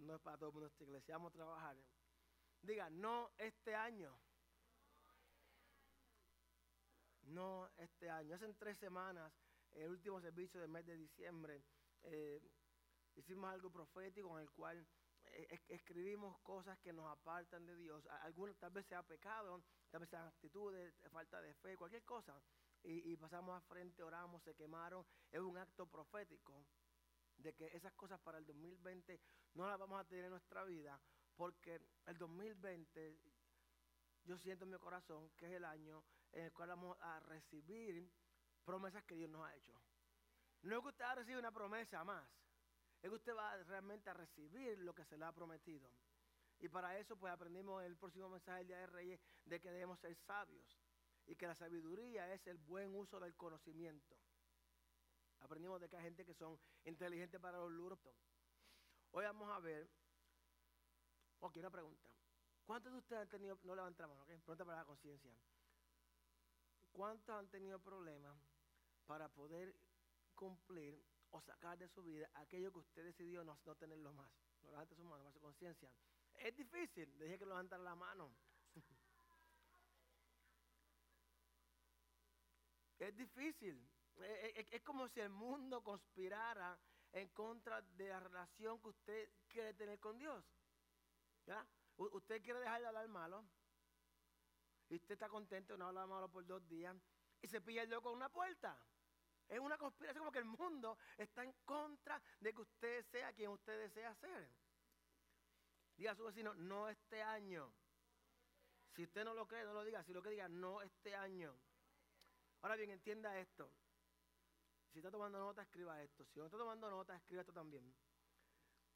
no, es para todo el mundo esta iglesia, vamos a trabajar. Diga, no este año. No este año. Hace tres semanas, el último servicio del mes de diciembre, eh, hicimos algo profético en el cual eh, escribimos cosas que nos apartan de Dios. Algunas tal vez sea pecado, tal vez sean actitudes, falta de fe, cualquier cosa. Y, y pasamos a frente, oramos, se quemaron. Es un acto profético de que esas cosas para el 2020 no las vamos a tener en nuestra vida, porque el 2020 yo siento en mi corazón que es el año en el cual vamos a recibir promesas que Dios nos ha hecho. No es que usted va a recibir una promesa más, es que usted va realmente a recibir lo que se le ha prometido. Y para eso pues aprendimos en el próximo mensaje del Día de Reyes de que debemos ser sabios y que la sabiduría es el buen uso del conocimiento. Aprendimos de que hay gente que son inteligentes para los luros. Hoy vamos a ver, ok, una pregunta. ¿Cuántos de ustedes han tenido, no mano, ok? Pregunta para la conciencia. ¿Cuántos han tenido problemas para poder cumplir o sacar de su vida aquello que usted decidió no, no tenerlo más? No levante su mano, para su conciencia. Es difícil, dije que levantar la mano. es difícil. Es, como si el mundo conspirara en contra de la relación que usted quiere tener con Dios. ¿Ya? usted quiere dejar de hablar malo. Y usted está contento, no habla malo por dos días. Y se pilla el dedo con una puerta. Es una conspiración como que el mundo está en contra de que usted sea quien usted desea ser. Diga a su vecino, no este año. Si usted no lo cree, no lo diga. Si lo que diga, no este año. Ahora bien, entienda esto. Si está tomando nota, escriba esto. Si no está tomando nota, escriba esto también.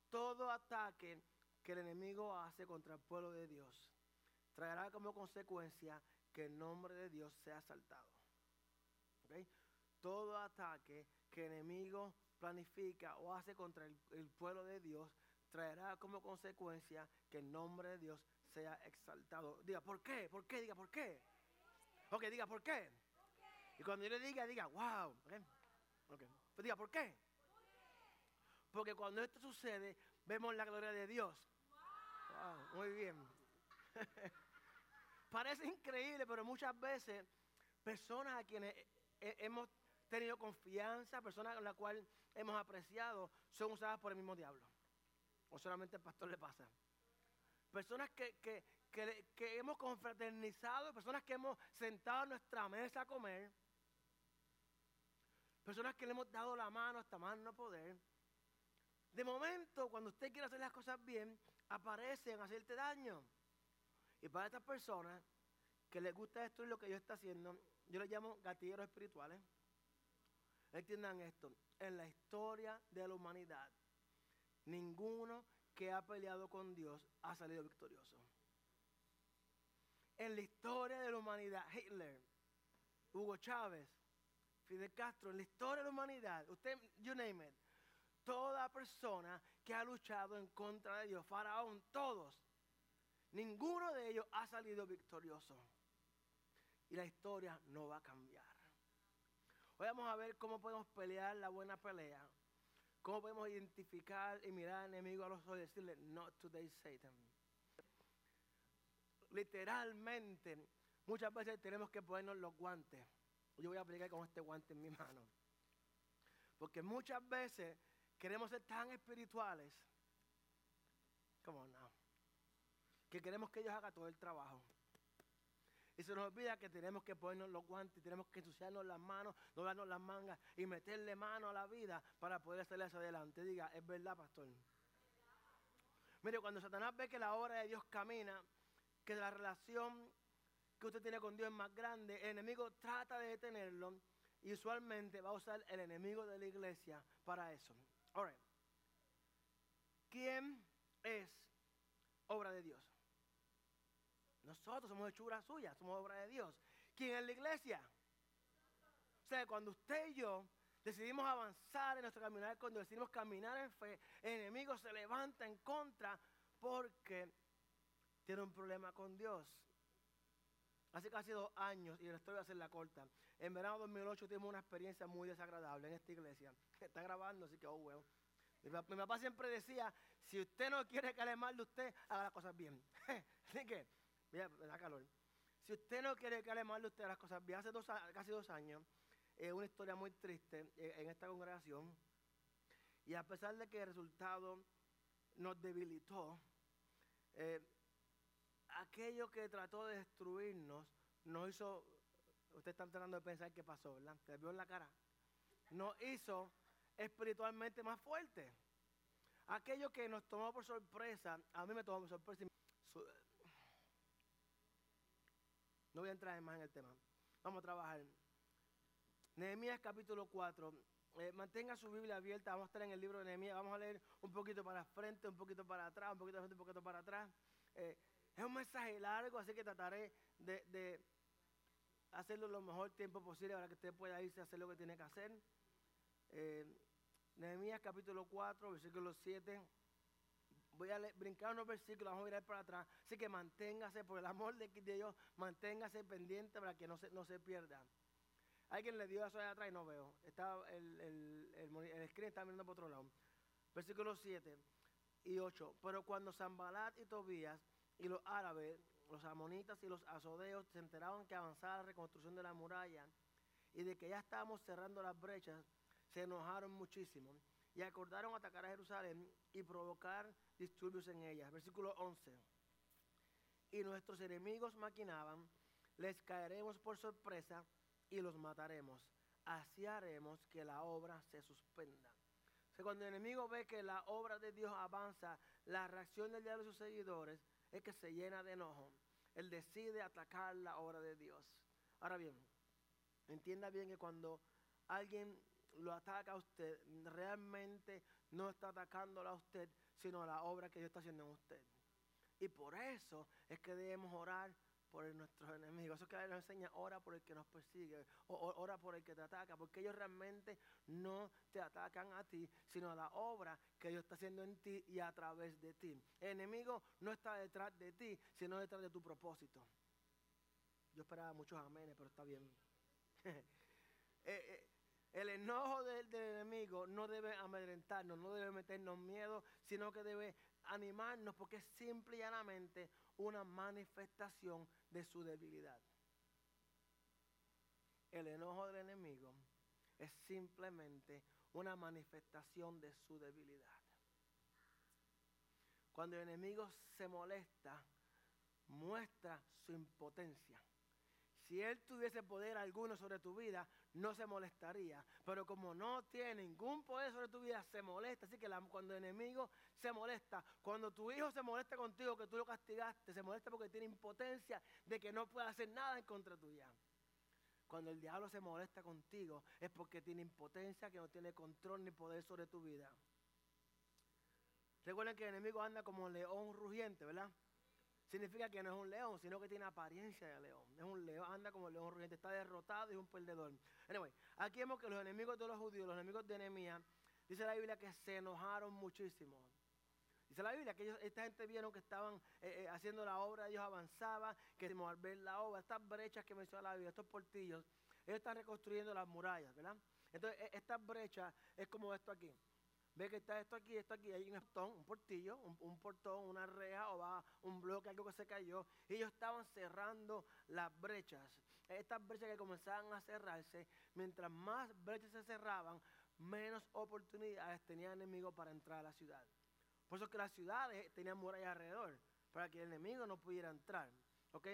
Todo ataque que el enemigo hace contra el pueblo de Dios traerá como consecuencia que el nombre de Dios sea asaltado. Todo ataque que el enemigo planifica o hace contra el, pueblo de Dios traerá como consecuencia que el nombre de Dios sea exaltado. Diga, ¿por qué? ¿Por qué? Diga, ¿por qué? Ok, diga, ¿por qué? Y cuando yo le diga, diga, wow. Okay. Pues diga, ¿por qué? Porque cuando esto sucede, vemos la gloria de Dios. muy bien. Parece increíble, pero muchas veces personas a quienes hemos tenido confianza, personas a las cuales hemos apreciado, son usadas por el mismo diablo. O solamente el pastor le pasa. Personas que, que, que hemos confraternizado, personas que hemos sentado en nuestra mesa a comer, Personas que le hemos dado la mano hasta más no poder. De momento, cuando usted quiere hacer las cosas bien, aparecen a hacerte daño. Y para estas personas que les gusta destruir lo que Dios está haciendo, yo les llamo gatilleros espirituales. Entiendan esto. En la historia de la humanidad, ninguno que ha peleado con Dios ha salido victorioso. En la historia de la humanidad, Hitler, Hugo Chávez, Fidel Castro, en la historia de la humanidad, usted, you name it, toda persona que ha luchado en contra de Dios, Faraón, todos, ninguno de ellos ha salido victorioso. Y la historia no va a cambiar. Hoy vamos a ver cómo podemos pelear la buena pelea. Cómo podemos identificar y mirar al enemigo a los ojos y decirle, not today, Satan. Literalmente, muchas veces tenemos que ponernos los guantes yo voy a aplicar con este guante en mi mano. Porque muchas veces queremos ser tan espirituales, como no, que queremos que ellos hagan todo el trabajo. Y se nos olvida que tenemos que ponernos los guantes, tenemos que ensuciarnos las manos, doblarnos las mangas y meterle mano a la vida para poder hacerle hacia adelante. Diga, es verdad, pastor. Mire, cuando Satanás ve que la obra de Dios camina, que la relación que usted tiene con Dios es más grande, el enemigo trata de detenerlo y usualmente va a usar el enemigo de la iglesia para eso. Ahora, ¿quién es obra de Dios? Nosotros somos hechura suya, somos obra de Dios. ¿Quién es la iglesia? O sea, cuando usted y yo decidimos avanzar en nuestro caminar Dios, decidimos caminar en fe, el enemigo se levanta en contra porque tiene un problema con Dios. Hace casi dos años, y la historia va a ser la corta, en verano de 2008 tuvimos una experiencia muy desagradable en esta iglesia. Está grabando, así que, oh, bueno. Mi, papá siempre decía, Si usted no quiere que le mal de usted, haga las cosas bien. Así que, mira, me da calor. Si usted no quiere que le mal de usted, las cosas bien. Hace dos, casi dos años, eh, una historia muy triste eh, en esta congregación. Y a pesar de que el resultado nos debilitó, eh, aquello que trató de destruirnos nos hizo, usted está tratando de pensar qué pasó, ¿verdad? Se vio en la cara. Nos hizo espiritualmente más fuerte. Aquello que nos tomó por sorpresa, a mí me tomó por sorpresa. No voy a entrar más en el tema. Vamos a trabajar. Nehemías capítulo 4. Eh, mantenga su Biblia abierta. Vamos a estar en el libro de Nehemías. Vamos a leer un poquito para frente, un poquito para atrás, un poquito para frente, un poquito para atrás. Eh, es un mensaje largo, así que trataré de, hacerlo lo mejor tiempo posible para que usted pueda irse a hacer lo que tiene que hacer. Eh, Nehemías capítulo 4, versículo 7. Voy a brincar unos versículos, vamos a mirar para atrás. Así que manténgase, por el amor de, Dios, manténgase pendiente para que no se, no se pierda. Alguien le dio eso de atrás y no veo. Está el, el, el, screen está mirando por otro lado. Versículo 7 y 8. Pero cuando Zambalat y Tobías y los árabes, los amonitas y los azodeos se enteraron que avanzaba la reconstrucción de la muralla y de que ya estábamos cerrando las brechas, se enojaron muchísimo y acordaron atacar a Jerusalén y provocar disturbios en ella. Versículo 11. Y nuestros enemigos maquinaban, les caeremos por sorpresa y los mataremos. Así haremos que la obra se suspenda. cuando el enemigo ve que la obra de Dios avanza, la reacción del diablo de sus seguidores es que se llena de enojo. Él decide atacar la obra de Dios. Ahora bien, entienda bien que cuando alguien lo ataca a usted, realmente no está atacándola a usted, sino a la obra que Dios está haciendo en usted. Y por eso es que debemos orar por nuestros enemigos. Eso que nos enseña, ora por el que nos persigue, ora por el que te ataca, porque ellos realmente no te atacan a ti, sino a la obra que Dios está haciendo en ti y a través de ti. El enemigo no está detrás de ti, sino detrás de tu propósito. Yo esperaba muchos amenes, pero está bien. Eh, eh, el enojo del, enemigo no debe amedrentarnos, no debe meternos miedo, sino que debe animarnos porque es simple y llanamente una manifestación de su debilidad. El enojo del enemigo es simplemente una manifestación de su debilidad. Cuando el enemigo se molesta, muestra su impotencia. Si él tuviese poder alguno sobre tu vida, no se molestaría. Pero como no tiene ningún poder sobre tu vida, se molesta. Así que cuando el enemigo se molesta, cuando tu hijo se molesta contigo, que tú lo castigaste, se molesta porque tiene impotencia de que no puede hacer nada en contra tuya. Cuando el diablo se molesta contigo, es porque tiene impotencia, que no tiene control ni poder sobre tu vida. Recuerden que el enemigo anda como un león rugiente, ¿verdad? Significa que no es un león, sino que tiene apariencia de león. Es un león, anda como el león rugiente, está derrotado y es un perdedor. Anyway, aquí vemos que los enemigos de los judíos, los enemigos de Nehemías, dice la Biblia que se enojaron muchísimo. Dice la Biblia que esta gente vieron que estaban eh, eh, haciendo la obra, ellos avanzaban, que al ver la obra, estas brechas que menciona la Biblia, estos portillos, ellos están reconstruyendo las murallas, ¿verdad? Entonces, e, estas brechas es como esto aquí. Ve que está esto aquí, esto aquí, hay un portón, un portillo, un, portón, una reja o va un bloque, algo que se cayó. Ellos estaban cerrando las brechas. Estas brechas que comenzaban a cerrarse, mientras más brechas se cerraban, menos oportunidades tenía el enemigo para entrar a la ciudad. Por eso que las ciudades tenían murallas alrededor, para que el enemigo no pudiera entrar. ¿Ok?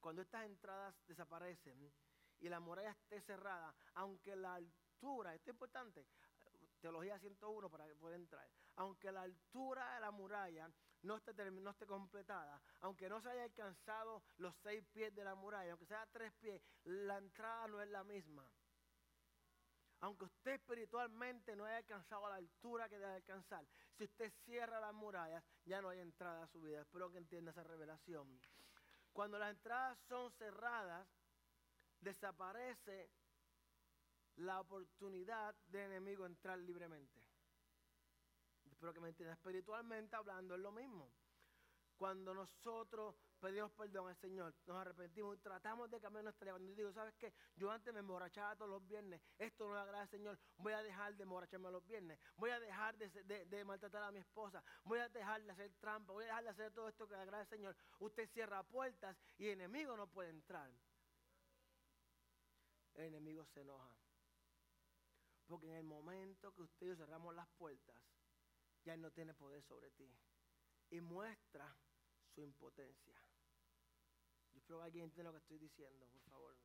Cuando estas entradas desaparecen y la muralla esté cerrada, aunque la altura, esto es importante, Teología 101 para que pueda entrar. Aunque la altura de la muralla no esté, no completada, aunque no se haya alcanzado los seis pies de la muralla, aunque sea tres pies, la entrada no es la misma. Aunque usted espiritualmente no haya alcanzado la altura que debe alcanzar, si usted cierra las murallas, ya no hay entrada a su vida. Espero que entienda esa revelación. Cuando las entradas son cerradas, desaparece la oportunidad del enemigo entrar libremente. Espero que me entiendan. Espiritualmente hablando es lo mismo. cuando nosotros pedimos perdón al Señor, nos arrepentimos y tratamos de cambiar nuestra vida. Cuando yo digo, ¿sabes qué? Yo antes me emborrachaba todos los viernes, esto no le agrada al Señor, voy a dejar de emborracharme los viernes, voy a dejar de, maltratar a mi esposa, voy a dejar de hacer trampa, voy a dejar de hacer todo esto que le agrada al Señor. Usted cierra puertas y el enemigo no puede entrar. El enemigo se enoja. Porque en el momento que usted y yo cerramos las puertas, ya él no tiene poder sobre ti. Y muestra su impotencia. Yo espero que alguien entienda lo que estoy diciendo, por favor.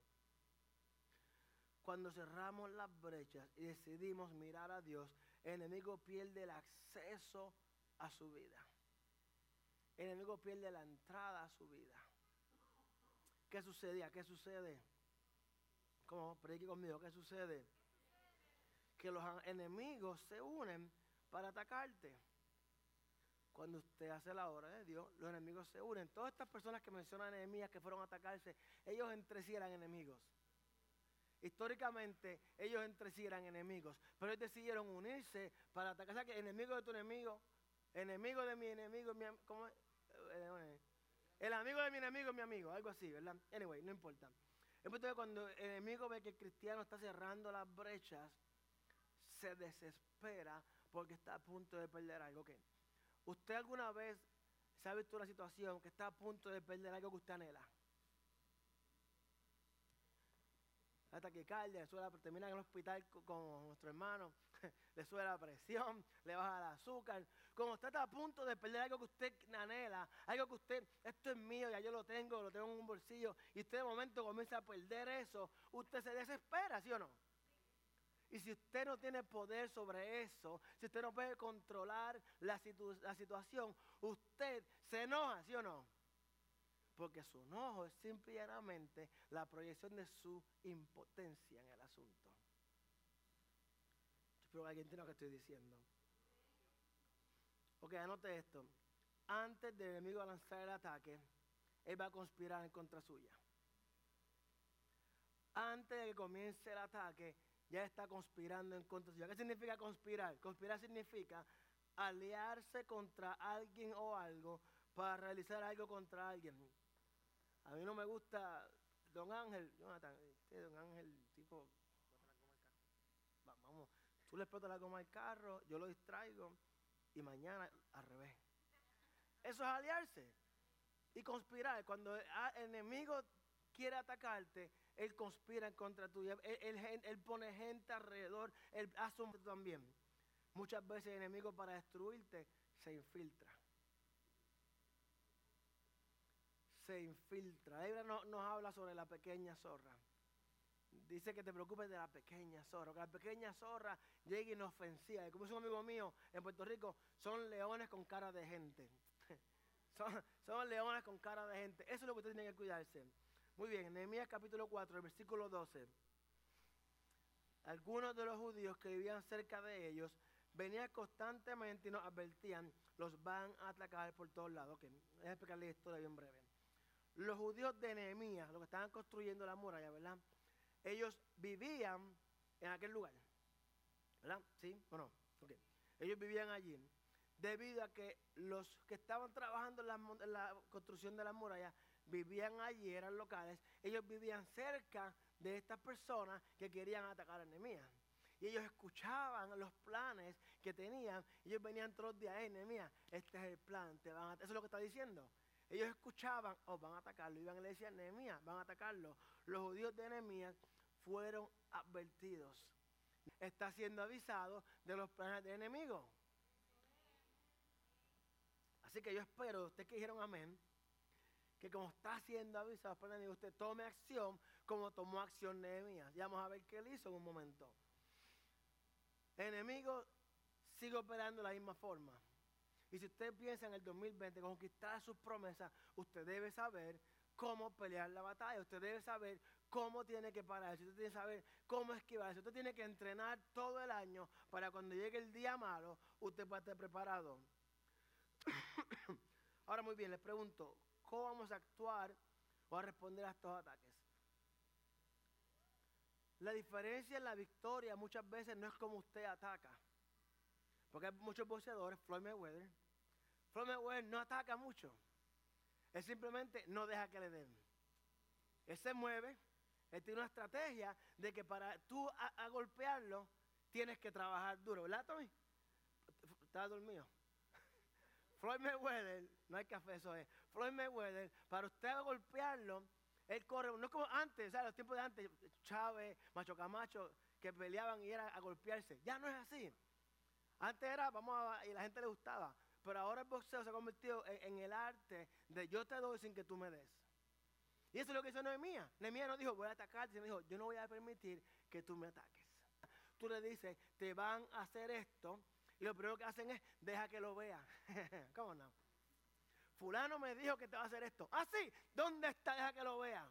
Cuando cerramos las brechas y decidimos mirar a Dios, el enemigo pierde el acceso a su vida. El enemigo pierde la entrada a su vida. ¿Qué sucedía? ¿Qué sucede? ¿Cómo? Predique conmigo. ¿Qué sucede? Que los enemigos se unen para atacarte. Cuando usted hace la obra de Dios, los enemigos se unen. Todas estas personas que mencionan enemías que fueron a atacarse, ellos entre sí eran enemigos. Históricamente, ellos entre sí eran enemigos, pero ellos decidieron unirse para atacar. O sea, que enemigo de tu enemigo, enemigo de mi enemigo, mi, ¿cómo es? Eh, el amigo de mi enemigo es mi amigo, algo así, ¿verdad? Anyway, no importa. Es cuando el enemigo ve que el cristiano está cerrando las brechas, se desespera porque está a punto de perder algo. ¿Qué? ¿Usted alguna vez se ha visto una situación que está a punto de perder algo que usted anhela? La taquicardia, le termina en el hospital con, nuestro hermano, le sube la presión, le baja el azúcar. Como usted está a punto de perder algo que usted anhela, algo que usted, esto es mío, ya yo lo tengo, lo tengo en un bolsillo, y usted de momento comienza a perder eso, usted se desespera, ¿sí o no? Y si usted no tiene poder sobre eso, si usted no puede controlar la, situación, usted se enoja, ¿sí o no? Porque su enojo es simplemente la proyección de su impotencia en el asunto. Espero que alguien entienda lo que estoy diciendo. Ok, anote esto. Antes del enemigo lanzar el ataque, él va a conspirar en contra suya. Antes de que comience el ataque, ya está conspirando en contra suya. ¿Qué significa conspirar? Conspirar significa aliarse contra alguien o algo para realizar algo contra alguien. A mí no me gusta Don Ángel, Jonathan, este Don Ángel, tipo, vamos, tú le explotas la goma al carro, yo lo distraigo y mañana al revés. Eso es aliarse y conspirar. Cuando el enemigo quiere atacarte, él conspira contra tuya, él, pone gente alrededor, él hace un también. Muchas veces el enemigo para destruirte se infiltra. Se infiltra. La no, nos habla sobre la pequeña zorra. Dice que te preocupes de la pequeña zorra. Que la pequeña zorra llegue inofensiva. Y como es un amigo mío en Puerto Rico, son leones con cara de gente. son, son leones con cara de gente. Eso es lo que usted tiene que cuidarse. Muy bien, en Nehemías capítulo 4, el versículo 12. Algunos de los judíos que vivían cerca de ellos venían constantemente y nos advertían, los van a atacar por todos lados. Ok, voy a explicarle la historia bien breve. Los judíos de Nehemías, los que estaban construyendo la muralla, ¿verdad? Ellos vivían en aquel lugar. ¿Verdad? ¿Sí o no? Ok. Ellos vivían allí. Debido a que los que estaban trabajando en la construcción de la muralla vivían allí, eran locales, ellos vivían cerca de estas personas que querían atacar a Nehemías. Y ellos escuchaban los planes que tenían. Ellos venían todos los días, Nehemías, este es el plan, te van a... Eso es lo que está diciendo. Ellos escuchaban, oh, van a atacarlo. Iban y le decían, Nehemías, van a atacarlo. Los judíos de Nehemías fueron advertidos. Está siendo avisado de los planes de enemigos. Así que yo espero, ustedes que dijeron amén, que como está siendo avisado por el usted tome acción como tomó acción Nehemías. Ya vamos a ver qué él hizo en un momento. Enemigo sigue operando de la misma forma. Y si usted piensa en el 2020 conquistar sus promesas, usted debe saber cómo pelear la batalla. Usted debe saber cómo tiene que pararse. Usted tiene que saber cómo esquivarse. Usted tiene que entrenar todo el año para cuando llegue el día malo, usted pueda estar preparado. Ahora muy bien, les pregunto, cómo vamos a actuar o a responder a estos ataques. La diferencia en la victoria muchas veces no es como usted ataca. Porque hay muchos boxeadores, Floyd Mayweather. Floyd Mayweather no ataca mucho. Él simplemente no deja que le den. Él se mueve, él tiene una estrategia de que para tú a, golpearlo tienes que trabajar duro, ¿verdad, Tommy? Estaba dormido. Floyd Mayweather, no hay café, eso es. Floyd Mayweather, para usted golpearlo, él corre, no como antes, ¿sabes? Los tiempos de antes, Chávez, Macho Camacho, que peleaban y era a golpearse. Ya no es así. Antes era, vamos a, y la gente le gustaba. Pero ahora el boxeo se ha convertido en, el arte de yo te doy sin que tú me des. Y eso es lo que hizo Nehemías. Nehemías no dijo, voy a atacarte, sino dijo, yo no voy a permitir que tú me ataques. Tú le dices, te van a hacer esto, y lo primero que hacen es, deja que lo vea. ¿Cómo no? Fulano me dijo que te va a hacer esto. Ah, sí, ¿dónde está? Deja que lo vea.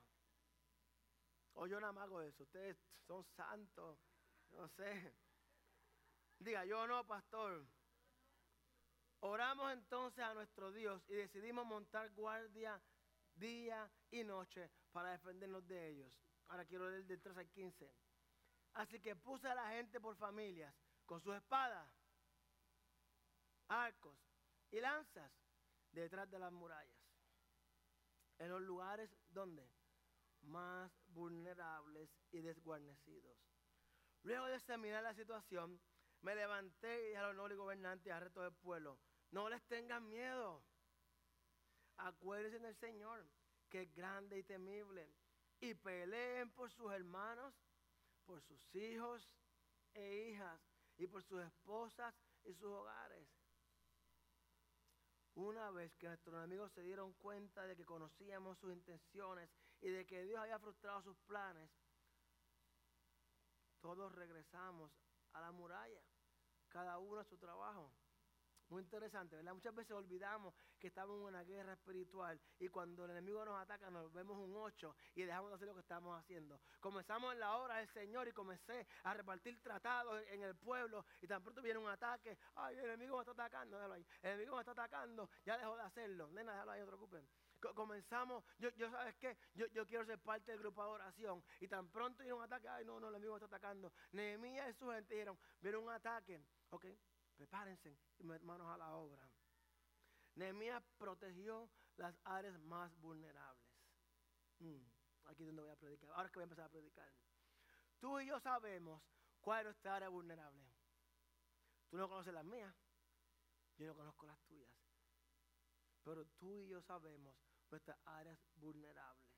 O yo nada más hago eso. Ustedes son santos. No sé. Diga, yo no, pastor. Oramos entonces a nuestro Dios y decidimos montar guardia día y noche para defendernos de ellos. Ahora quiero leer del 3 al 15. Así que puse a la gente por familias con sus espadas, arcos y lanzas detrás de las murallas. En los lugares donde más vulnerables y desguarnecidos. Luego de examinar la situación, me levanté y dije a los nobles gobernantes y al resto del pueblo, no les tengan miedo. Acuérdense del Señor, que es grande y temible, y peleen por sus hermanos, por sus hijos e hijas, y por sus esposas y sus hogares. Una vez que nuestros amigos se dieron cuenta de que conocíamos sus intenciones y de que Dios había frustrado sus planes, todos regresamos a la muralla, cada uno a su trabajo. Muy interesante, ¿verdad? Muchas veces olvidamos que estamos en una guerra espiritual y cuando el enemigo nos ataca nos vemos un 8 y dejamos de hacer lo que estamos haciendo. Comenzamos en la obra del Señor y comencé a repartir tratados en el pueblo y tan pronto viene un ataque. Ay, el enemigo me está atacando. El enemigo me está atacando, ya dejó de hacerlo. Nena, déjalo ahí, no te preocupes comenzamos, yo, yo sabes qué, yo, yo, quiero ser parte del grupo de oración. Y tan pronto viene un ataque, ay no, no, el enemigo me está atacando. Nehemías y su gente dijeron, viene un ataque, ok, prepárense, manos a la obra. Nehemías protegió las áreas más vulnerables. Mm, aquí es donde voy a predicar. Ahora es que voy a empezar a predicar. Tú y yo sabemos cuál es nuestra área vulnerable. Tú no conoces las mías, yo no conozco las tuyas. Pero tú y yo sabemos nuestras áreas vulnerables.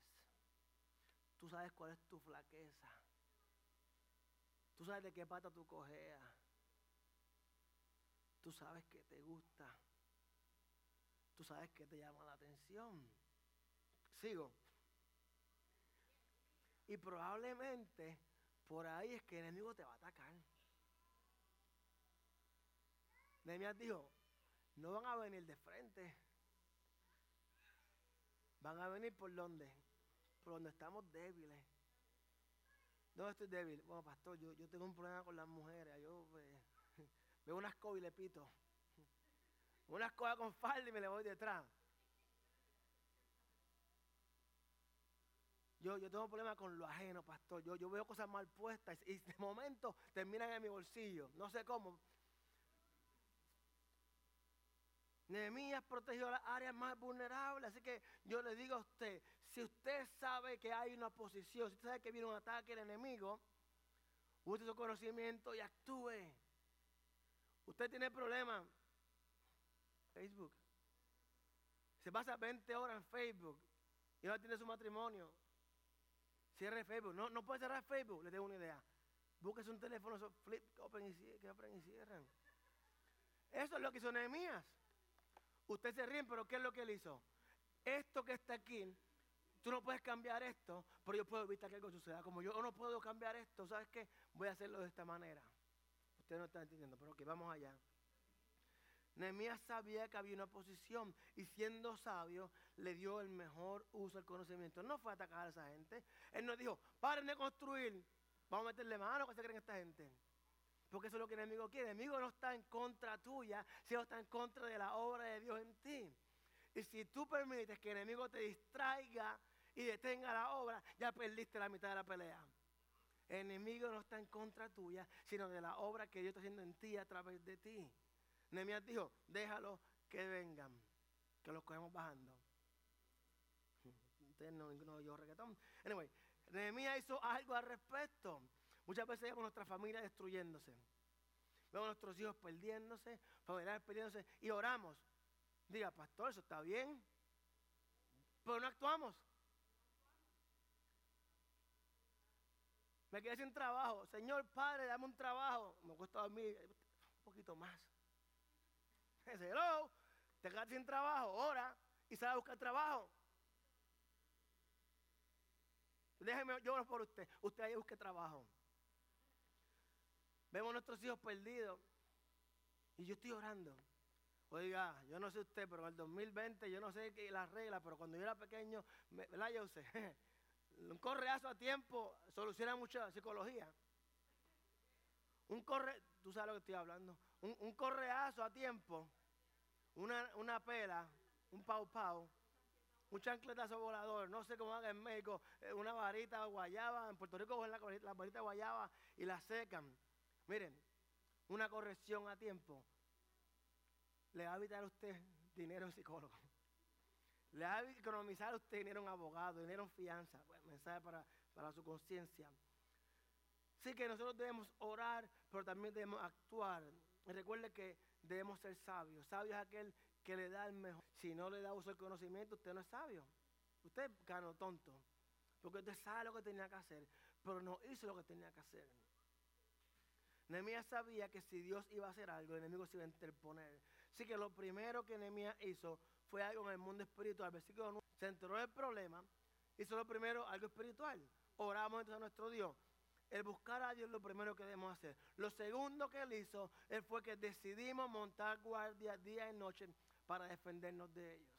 Tú sabes cuál es tu flaqueza. Tú sabes de qué pata tú cojeas. Tú sabes que te gusta. Tú sabes que te llama la atención. Sigo. Y probablemente por ahí es que el enemigo te va a atacar. Nehemías dijo, no van a venir de frente. Van a venir por donde? Por donde estamos débiles. ¿Dónde estoy débil? Bueno, pastor, yo, yo tengo un problema con las mujeres. Yo, pues, Veo una escoba y le pito. Una escoba con falda y me le voy detrás. Yo, yo tengo problemas con lo ajeno, pastor. Yo, yo veo cosas mal puestas y de momento terminan en mi bolsillo. No sé cómo. Nehemías protegió las áreas más vulnerables. Así que yo le digo a usted, si usted sabe que hay una oposición, si usted sabe que viene un ataque del enemigo, use su conocimiento y actúe. Usted tiene problemas. Facebook. Se pasa 20 horas en Facebook y ahora tiene su matrimonio. Cierre Facebook. No, no puede cerrar Facebook, le tengo una idea. Búsquese un teléfono, flip, que open y, y cierran. Eso es lo que hizo Nehemías. Usted se ríe, pero ¿qué es lo que él hizo? Esto que está aquí, tú no puedes cambiar esto, pero yo puedo evitar que algo suceda. Como yo no puedo cambiar esto, ¿sabes qué? Voy a hacerlo de esta manera. Ustedes no están entendiendo, pero ok, vamos allá. Nehemías sabía que había una oposición y siendo sabio le dio el mejor uso del conocimiento. No fue a atacar a esa gente. Él no dijo, paren de construir, vamos a meterle mano, ¿qué se creen esta gente? Porque eso es lo que el enemigo quiere. El enemigo no está en contra tuya, sino está en contra de la obra de Dios en ti. Y si tú permites que el enemigo te distraiga y detenga la obra, ya perdiste la mitad de la pelea. El enemigo no está en contra tuya, sino de la obra que Dios está haciendo en ti a través de ti. Nehemías dijo, déjalo que vengan, que los cogemos bajando. ustedes no, ninguno yo reggaetón. Anyway, Nehemías hizo algo al respecto. Muchas veces vemos nuestra familia destruyéndose. Vemos a nuestros hijos perdiéndose, familiares perdiéndose y oramos. Diga, pastor, eso está bien. Pero no actuamos. Me quedé sin trabajo. Señor Padre, dame un trabajo. Me cuesta dormir un poquito más. Hello, te quedas sin trabajo, ora y sale a buscar trabajo. Déjeme, yo oro por usted. Usted ahí busque trabajo. Vemos a nuestros hijos perdidos. Y yo estoy orando. Oiga, yo no sé usted, pero en el 2020 yo no sé las reglas, pero cuando yo era pequeño, ¿verdad? Yo sé, un correazo a tiempo soluciona mucha psicología. Un corre, tú sabes lo que estoy hablando. Un, correazo a tiempo, una, una pela, un pau pau, un chancletazo volador, no sé cómo haga en México, eh, una varita guayaba, en Puerto Rico cogen la, la varita guayaba y la secan. Miren, una corrección a tiempo le va a evitar a usted dinero en psicólogo. Le va a economizar a usted dinero en abogado, dinero en fianza. Bueno, mensaje para, para su conciencia. Sí que nosotros debemos orar, pero también debemos actuar. Y recuerde que debemos ser sabios. Sabio es aquel que le da el mejor. Si no le da uso del conocimiento, usted no es sabio. Usted es cano tonto. Porque usted sabe lo que tenía que hacer, pero no hizo lo que tenía que hacer. Nehemías sabía que si Dios iba a hacer algo, el enemigo se iba a interponer. Así que lo primero que Nehemías hizo fue algo en el mundo espiritual. Versículo 9, se enteró del problema, hizo lo primero algo espiritual. Oramos entonces a nuestro Dios. El buscar a Dios es lo primero que debemos hacer. Lo segundo que él hizo fue que decidimos montar guardia día y noche para defendernos de ellos.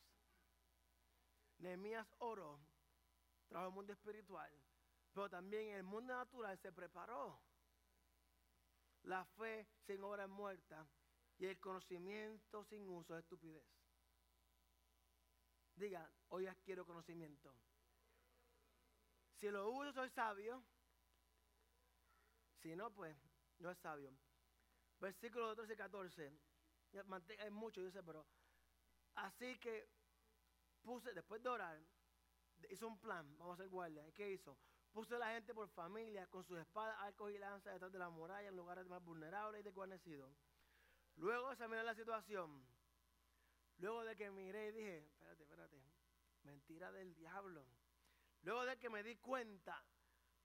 Nehemías oró, trabajó el mundo espiritual, pero también el mundo natural se preparó. La fe sin obra es muerta y el conocimiento sin uso es estupidez. Diga, hoy quiero conocimiento. Si lo uso soy sabio. Si no, pues no es sabio. Versículo 13 y 14. Es mucho, yo sé, pero así que puse, después de orar, hizo un plan, vamos a hacer guardia. ¿Y qué hizo? Puse a la gente por familia con sus espadas, arcos y lanzas detrás de la muralla en lugares más vulnerables y desguarnecidos. Luego examinar la situación, luego de que miré y dije, espérate, espérate, mentira del diablo. Luego de que me di cuenta,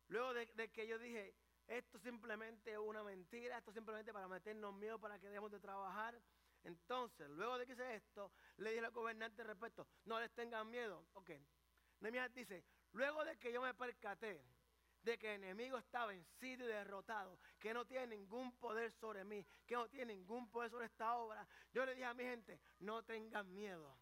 luego de, que yo dije, esto simplemente es una mentira, esto simplemente para meternos miedo, para que dejemos de trabajar. Entonces, luego de que hice esto, le dije al gobernante respecto, no les tengan miedo. Ok. Nehemías dice, Luego de que yo me percaté de que el enemigo está vencido y derrotado, que no tiene ningún poder sobre mí, que no tiene ningún poder sobre esta obra, yo le dije a mi gente, no tengan miedo.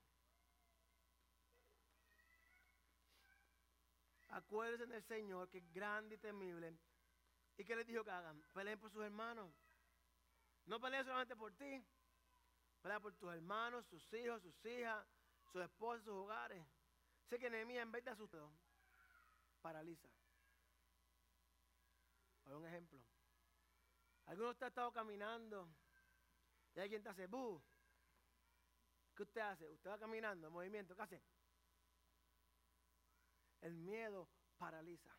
Acuérdense del Señor que es grande y temible. ¿Y que les dijo que hagan? Peleen por sus hermanos. No peleen solamente por ti. Peleen por tus hermanos, sus hijos, sus hijas, sus esposas, sus hogares. Sé que Nehemías en vez de asustar, paraliza. Por un ejemplo. Alguno usted ha estado caminando y alguien te hace bu. ¿Qué usted hace? Usted va caminando en movimiento. ¿Qué hace? El miedo paraliza.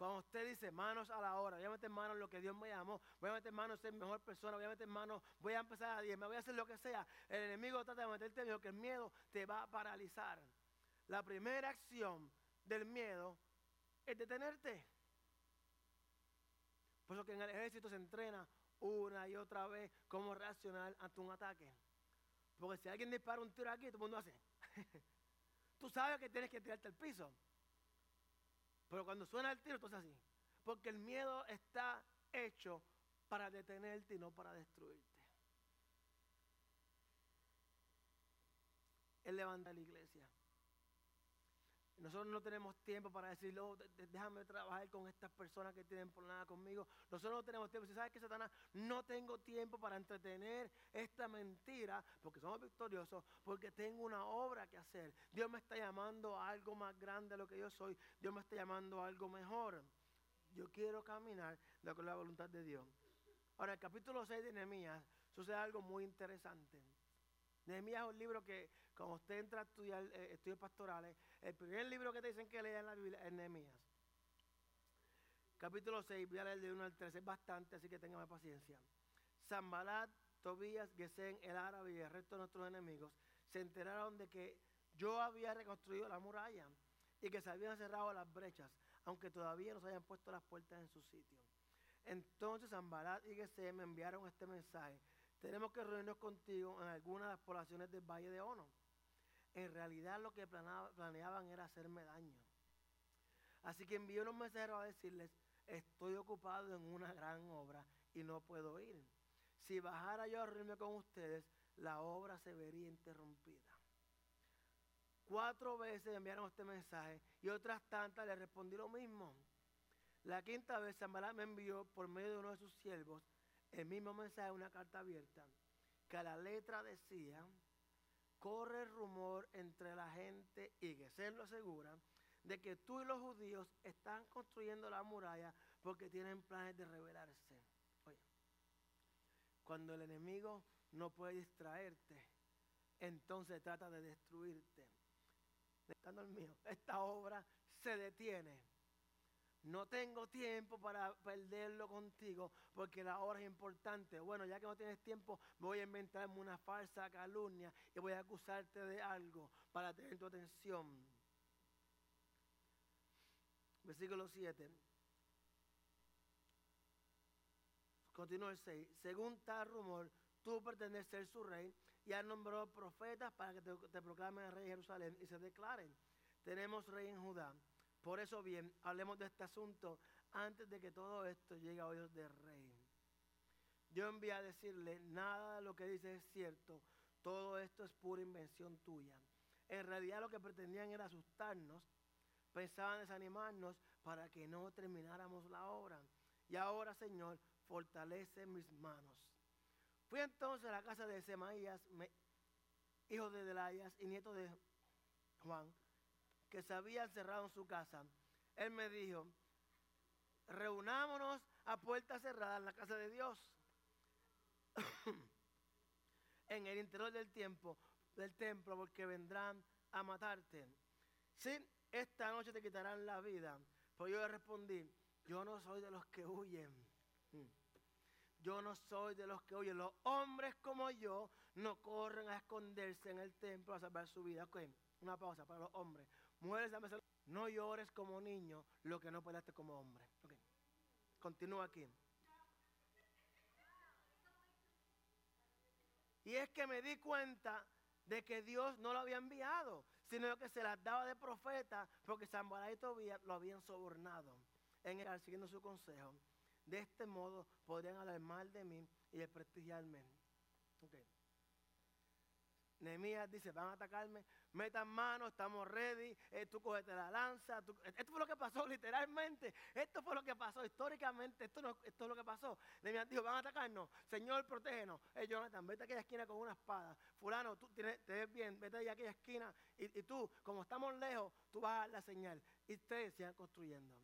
Cuando usted dice manos a la hora, voy a meter manos en lo que Dios me llamó, voy a meter manos en ser mejor persona, voy a meter manos, voy a empezar a 10, me voy a hacer lo que sea. El enemigo trata de meterte miedo, que el miedo te va a paralizar. La primera acción del miedo es detenerte. Por eso que en el ejército se entrena una y otra vez cómo reaccionar ante un ataque. Porque si alguien dispara un tiro aquí, todo el mundo hace. Tú sabes que tienes que tirarte al piso. Pero cuando suena el tiro, tú haces así. Porque el miedo está hecho para detenerte y no para destruirte. Él levanta la iglesia. Nosotros no tenemos tiempo para decir, oh, déjame trabajar con estas personas que tienen problemas conmigo. Nosotros no tenemos tiempo. Si sabes que Satanás, no tengo tiempo para entretener esta mentira, porque somos victoriosos, porque tengo una obra que hacer. Dios me está llamando a algo más grande de lo que yo soy. Dios me está llamando a algo mejor. Yo quiero caminar de acuerdo a la voluntad de Dios. Ahora, el capítulo 6 de Nehemías sucede algo muy interesante. Nehemías es un libro que cuando usted entra a estudiar eh, estudios pastorales, el primer libro que te dicen que lea en la Biblia es Nehemías. Capítulo 6, voy a leer de 1 al 3, es bastante, así que tengan paciencia. Zambalat, Tobías, Gesén, el árabe y el resto de nuestros enemigos se enteraron de que yo había reconstruido la muralla y que se habían cerrado las brechas, aunque todavía no se habían puesto las puertas en su sitio. Entonces Zambalat y Gesem me enviaron este mensaje. Tenemos que reunirnos contigo en algunas de las poblaciones del Valle de Ono. En realidad lo que planeaban era hacerme daño. Así que envié unos mensajeros a decirles, estoy ocupado en una gran obra y no puedo ir. Si bajara yo a reunirme con ustedes, la obra se vería interrumpida. Cuatro veces enviaron este mensaje y otras tantas le respondí lo mismo. La quinta vez Zambalá me envió por medio de uno de sus siervos el mismo mensaje, una carta abierta, que la letra decía, corre rumor entre la gente y se lo asegura de que tú y los judíos están construyendo la muralla porque tienen planes de rebelarse. Oye, cuando el enemigo no puede distraerte, entonces trata de destruirte. El mío, esta obra se detiene no tengo tiempo para perderlo contigo porque la hora es importante. Bueno, ya que no tienes tiempo, voy a inventarme una falsa calumnia y voy a acusarte de algo para tener tu atención. Versículo 7. Continúa el 6. Según tal rumor, tú pretendes ser su rey y has nombrado profetas para que te, proclamen rey de Jerusalén y se declaren. Tenemos rey en Judá por eso bien, hablemos de este asunto antes de que todo esto llegue a oídos del rey. Yo envié a decirle, nada de lo que dice es cierto, todo esto es pura invención tuya. En realidad lo que pretendían era asustarnos, pensaban desanimarnos para que no termináramos la obra. Y ahora, Señor, fortalece mis manos. Fui entonces a la casa de Semaías, hijo de Delayas y nieto de Juan, que se había encerrado en su casa, él me dijo, reunámonos a puerta cerrada en la casa de Dios, en el interior del tiempo, del templo, porque vendrán a matarte. Sí, esta noche te quitarán la vida. Pues yo le respondí, yo no soy de los que huyen. Yo no soy de los que huyen. Los hombres como yo no corren a esconderse en el templo a salvar su vida. una pausa para los hombres. Mujeres, no llores como niño lo que no peleaste como hombre. Continúa aquí. Y es que me di cuenta de que Dios no lo había enviado, sino que se las daba de profeta porque Zambalá y lo habían sobornado en el, siguiendo su consejo. De este modo podrían hablar mal de mí y desprestigiarme. Nehemías dice, van a atacarme, metan mano, estamos ready, eh, tú cogete la lanza. Esto fue lo que pasó literalmente, esto fue lo que pasó históricamente, esto, es lo que pasó. Nehemías dijo, van a atacarnos, Señor, protégenos. Eh, Jonathan, vete a aquella esquina con una espada. Fulano, tú tienes, te ves bien, vete a aquella esquina y, y, tú, como estamos lejos, tú vas a dar la señal. Y ustedes sigan construyendo.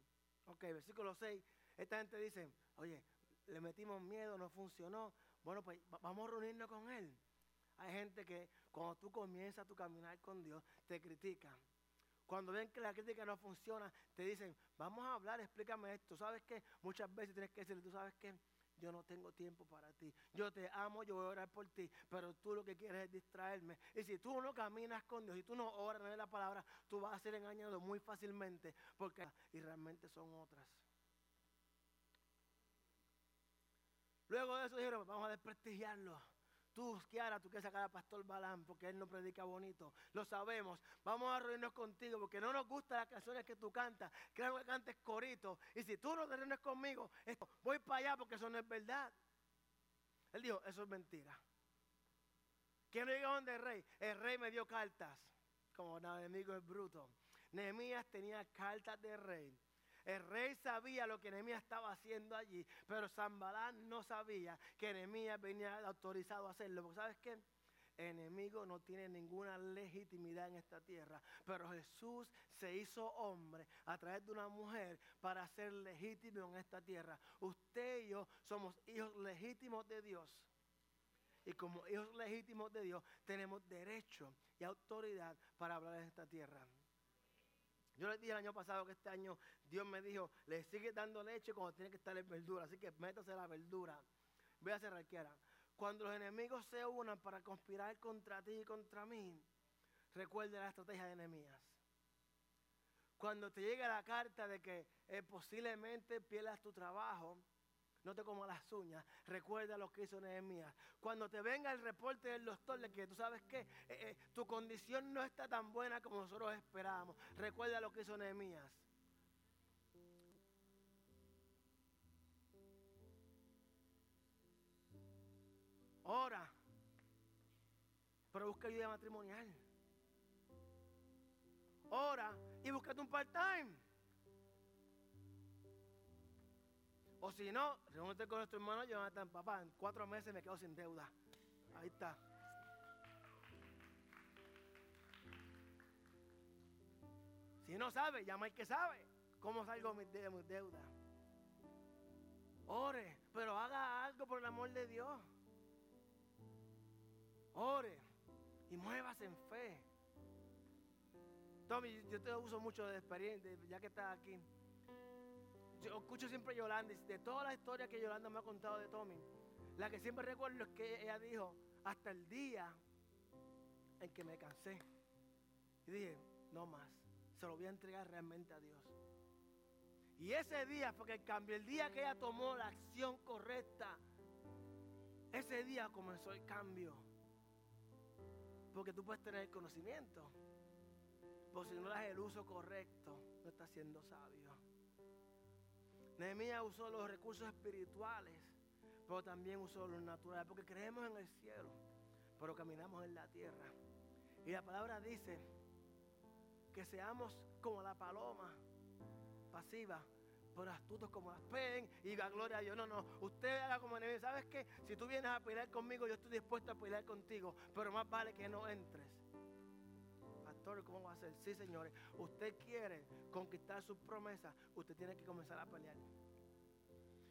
Ok, versículo 6, esta gente dice, oye, le metimos miedo, no funcionó. Bueno, pues vamos a reunirnos con él. Hay gente que cuando tú comienzas tu caminar con Dios, te critican. Cuando ven que la crítica no funciona, te dicen, vamos a hablar, explícame esto. ¿Sabes qué? Muchas veces tienes que decirle, tú sabes qué, yo no tengo tiempo para ti. Yo te amo, yo voy a orar por ti, pero tú lo que quieres es distraerme. Y si tú no caminas con Dios, y tú no oras, no la palabra, tú vas a ser engañado muy fácilmente, porque y realmente son otras. Luego de eso dijeron, vamos a desprestigiarlo. Tú, Kiara, tú quieres sacar al pastor Balán porque él no predica bonito. Lo sabemos. Vamos a reunirnos contigo porque no nos gustan las canciones que tú cantas. Queremos que cantes corito. Y si tú no te reúnes conmigo, voy para allá porque eso no es verdad. Él dijo, eso es mentira. ¿Quién llegó donde el rey? El rey me dio cartas. Como nada enemigo es bruto. Nehemías tenía cartas de rey. El rey sabía lo que Nehemías estaba haciendo allí, pero Zambalán no sabía que Nehemías venía autorizado a hacerlo. Porque ¿sabes qué? Enemigo no tiene ninguna legitimidad en esta tierra, pero Jesús se hizo hombre a través de una mujer para ser legítimo en esta tierra. Usted y yo somos hijos legítimos de Dios. y como hijos legítimos de Dios tenemos derecho y autoridad para hablar en esta tierra. Yo les dije el año pasado que este año Dios me dijo, le sigue dando leche cuando tiene que estar en verdura, así que métase la verdura. Voy a cerrar. Cuando los enemigos se unan para conspirar contra ti y contra mí, recuerde la estrategia de enemías. Cuando te llega la carta de que eh, posiblemente pierdas tu trabajo, no te comas las uñas. Recuerda lo que hizo Nehemías. Cuando te venga el reporte del doctor de que tú sabes que eh, eh, tu condición no está tan buena como nosotros esperábamos, recuerda lo que hizo Nehemías. Ora, pero busca ayuda matrimonial. Ora y búscate un part-time. O si no, reúnete con nuestro hermano Jonathan, papá, en cuatro meses me quedo sin deuda. Ahí está. Si no sabe, llama al que sabe cómo salgo de mis deudas. Ore, pero haga algo por el amor de Dios. Ore y muévase en fe. Tommy, yo te uso mucho de experiencia, ya que estás aquí escucho siempre a Yolanda, de toda la historia que Yolanda me ha contado de Tommy, la que siempre recuerdo es que ella dijo, hasta el día en que me cansé. Y dije, no más, se lo voy a entregar realmente a Dios. Y ese día fue que el cambio, el día que ella tomó la acción correcta, ese día comenzó el cambio. Porque tú puedes tener el conocimiento, pero si no das el uso correcto, no estás siendo sabio. Nehemías usó los recursos espirituales, pero también usó los naturales, porque creemos en el cielo, pero caminamos en la tierra. Y la palabra dice que seamos como la paloma pasiva, pero astutos como las pen y la gloria a Dios. No, no, usted haga como enemigo. ¿Sabes qué? Si tú vienes a pelear conmigo, yo estoy dispuesto a pelear contigo, pero más vale que no entres. ¿Cómo va a ser? Sí, señores. Usted quiere conquistar sus promesas, usted tiene que comenzar a pelear.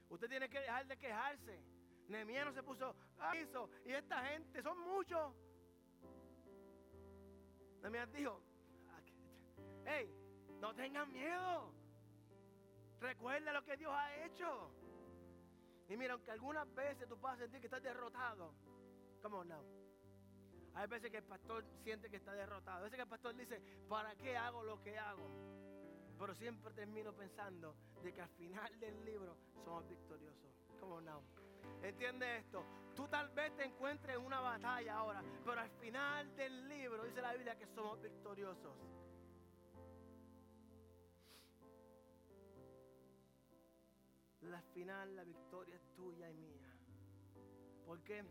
Usted tiene que dejar de quejarse. Nehemías no se puso, ah, hizo, y esta gente, son muchos. Nehemías dijo, hey, no tengan miedo. Recuerda lo que Dios ha hecho. Y mira, aunque algunas veces tú puedas sentir que estás derrotado, come on now. Hay veces que el pastor siente que está derrotado. A veces que el pastor dice, ¿para qué hago lo que hago? Pero siempre termino pensando de que al final del libro somos victoriosos. Como no. ¿Entiende esto? Tú tal vez te encuentres en una batalla ahora, pero al final del libro dice la Biblia que somos victoriosos. Al final la victoria es tuya y mía. ¿Por qué?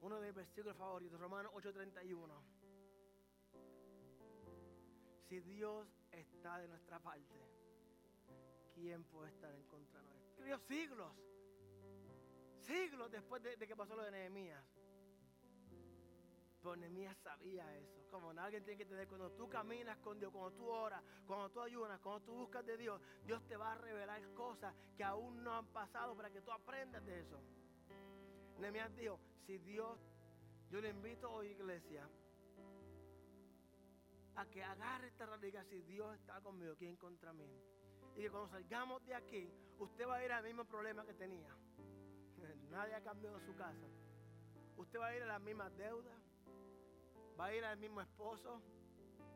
Uno de mis versículos favoritos, Romanos 8:31. Si Dios está de nuestra parte, ¿quién puede estar en contra nuestra? siglos, siglos después de, que pasó lo de Nehemías. Pero Nehemías sabía eso. Como alguien tiene que entender, cuando tú caminas con Dios, cuando tú oras, cuando tú ayunas, cuando tú buscas de Dios, Dios te va a revelar cosas que aún no han pasado para que tú aprendas de eso. Nehemías dijo, si Dios, yo le invito hoy iglesia, a que agarre esta realidad si Dios está conmigo, ¿quién contra mí? Y que cuando salgamos de aquí, usted va a ir al mismo problema que tenía. Nadie ha cambiado su casa. Usted va a ir a las mismas deudas. Va a ir al mismo esposo,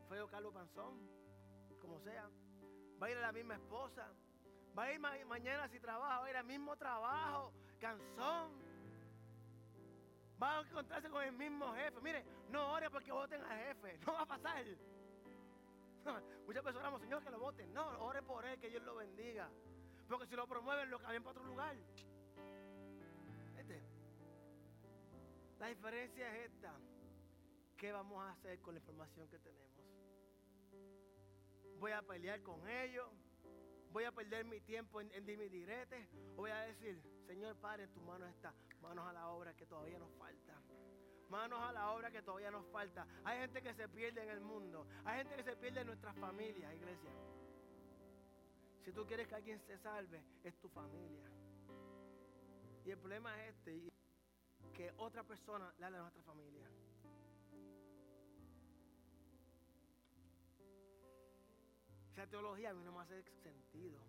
feo Carlos Panzón, como sea. Va a ir a la misma esposa. Va a ir mañana si trabaja, va a ir al mismo trabajo, canzón. Va a encontrarse con el mismo jefe. Mire, no ore porque voten al jefe. No va a pasar. Muchas personas oramos, Señor, que lo voten. No, ore por él, que Dios lo bendiga. Porque si lo promueven, lo cambian para otro lugar. Este. La diferencia es esta. ¿Qué vamos a hacer con la información que tenemos? Voy a pelear con ellos. Voy a perder mi tiempo en, en. O voy a decir, Señor Padre, en tus manos está. Manos a la obra que todavía nos falta manos a la obra que todavía nos falta. Hay gente que se pierde en el mundo. Hay gente que se pierde en nuestras familias, iglesia. Si tú quieres que alguien se salve, es tu familia. Y el problema es este. que otra persona le a nuestra familia. Esa teología a mí no me hace sentido.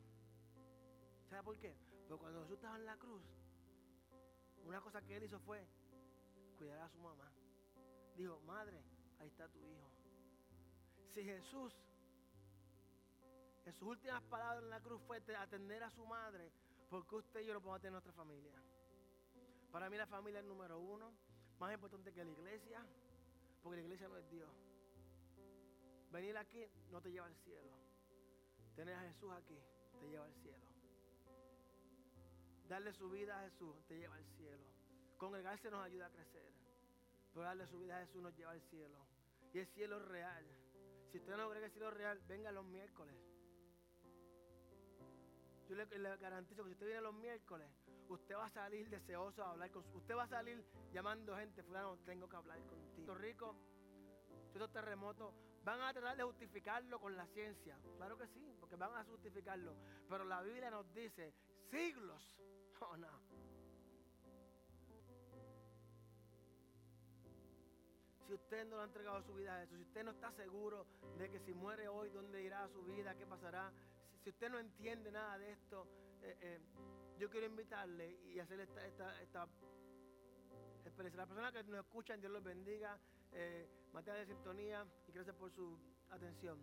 ¿Sabe por qué? Porque cuando Jesús estaba en la cruz, una cosa que él hizo fue cuidar a su mamá. Dijo, madre, ahí está tu hijo. Si Jesús, en sus últimas palabras en la cruz fue atender a su madre, ¿por qué usted y yo no podemos tener nuestra familia? Para mí la familia es número uno, más importante que la iglesia, porque la iglesia no es Dios. Venir aquí no te lleva al cielo. Tener a Jesús aquí te lleva al cielo. Darle su vida a Jesús te lleva al cielo. Congregarse nos ayuda a crecer. Pero darle su vida a Jesús nos lleva al cielo. Y el cielo es real. Si usted no cree el cielo real, venga los miércoles. Yo le, garantizo que si usted viene los miércoles, usted va a salir deseoso de hablar con Usted va a salir llamando gente, fulano, tengo que hablar contigo. Rico, estos terremotos, van a tratar de justificarlo con la ciencia. Claro que sí, porque van a justificarlo. Pero la Biblia nos dice siglos. Oh, no. Si usted no le ha entregado su vida a eso, si usted no está seguro de que si muere hoy, ¿dónde irá su vida? ¿Qué pasará? Si, usted no entiende nada de esto, eh, eh, yo quiero invitarle y hacer esta, esta, esta experiencia. Las personas que nos escuchan, Dios los bendiga. Eh, materia de sintonía y gracias por su atención.